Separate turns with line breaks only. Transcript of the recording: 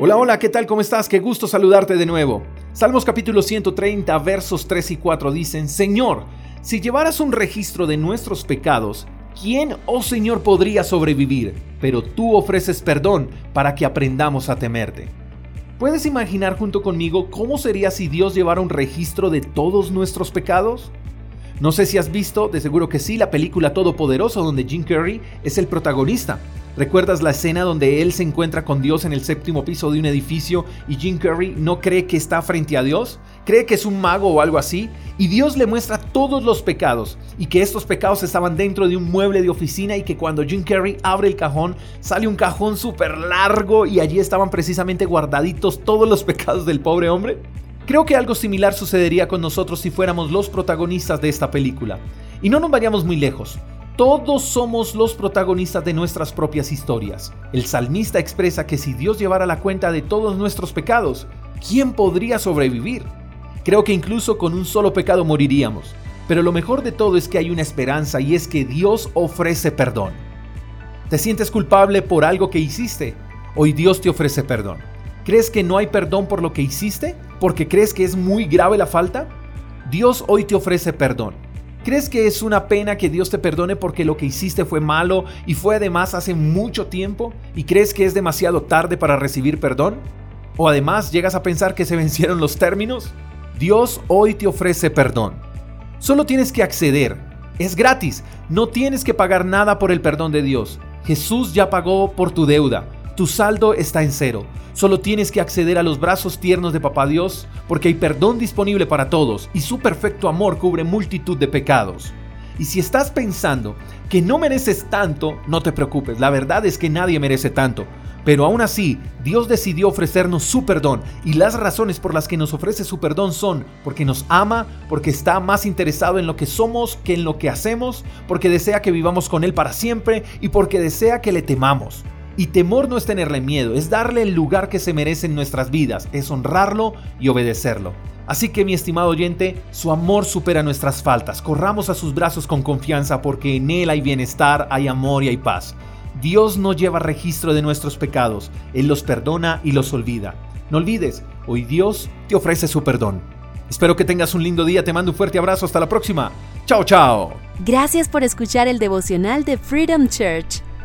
Hola, hola, ¿qué tal? ¿Cómo estás? Qué gusto saludarte de nuevo. Salmos capítulo 130, versos 3 y 4 dicen, Señor, si llevaras un registro de nuestros pecados, ¿quién, oh Señor, podría sobrevivir? Pero tú ofreces perdón para que aprendamos a temerte. ¿Puedes imaginar junto conmigo cómo sería si Dios llevara un registro de todos nuestros pecados? No sé si has visto, de seguro que sí, la película Todopoderoso donde Jim Carrey es el protagonista. ¿Recuerdas la escena donde él se encuentra con Dios en el séptimo piso de un edificio y Jim Carrey no cree que está frente a Dios? Cree que es un mago o algo así y Dios le muestra todos los pecados y que estos pecados estaban dentro de un mueble de oficina y que cuando Jim Carrey abre el cajón sale un cajón súper largo y allí estaban precisamente guardaditos todos los pecados del pobre hombre. Creo que algo similar sucedería con nosotros si fuéramos los protagonistas de esta película. Y no nos vayamos muy lejos. Todos somos los protagonistas de nuestras propias historias. El salmista expresa que si Dios llevara la cuenta de todos nuestros pecados, ¿quién podría sobrevivir? Creo que incluso con un solo pecado moriríamos. Pero lo mejor de todo es que hay una esperanza y es que Dios ofrece perdón. ¿Te sientes culpable por algo que hiciste? Hoy Dios te ofrece perdón. ¿Crees que no hay perdón por lo que hiciste? ¿Porque crees que es muy grave la falta? Dios hoy te ofrece perdón. ¿Crees que es una pena que Dios te perdone porque lo que hiciste fue malo y fue además hace mucho tiempo? ¿Y crees que es demasiado tarde para recibir perdón? ¿O además llegas a pensar que se vencieron los términos? Dios hoy te ofrece perdón. Solo tienes que acceder. Es gratis. No tienes que pagar nada por el perdón de Dios. Jesús ya pagó por tu deuda. Tu saldo está en cero. Solo tienes que acceder a los brazos tiernos de Papá Dios porque hay perdón disponible para todos y su perfecto amor cubre multitud de pecados. Y si estás pensando que no mereces tanto, no te preocupes, la verdad es que nadie merece tanto. Pero aún así, Dios decidió ofrecernos su perdón y las razones por las que nos ofrece su perdón son porque nos ama, porque está más interesado en lo que somos que en lo que hacemos, porque desea que vivamos con Él para siempre y porque desea que le temamos. Y temor no es tenerle miedo, es darle el lugar que se merece en nuestras vidas, es honrarlo y obedecerlo. Así que mi estimado oyente, su amor supera nuestras faltas. Corramos a sus brazos con confianza porque en Él hay bienestar, hay amor y hay paz. Dios no lleva registro de nuestros pecados, Él los perdona y los olvida. No olvides, hoy Dios te ofrece su perdón. Espero que tengas un lindo día, te mando un fuerte abrazo, hasta la próxima. Chao, chao.
Gracias por escuchar el devocional de Freedom Church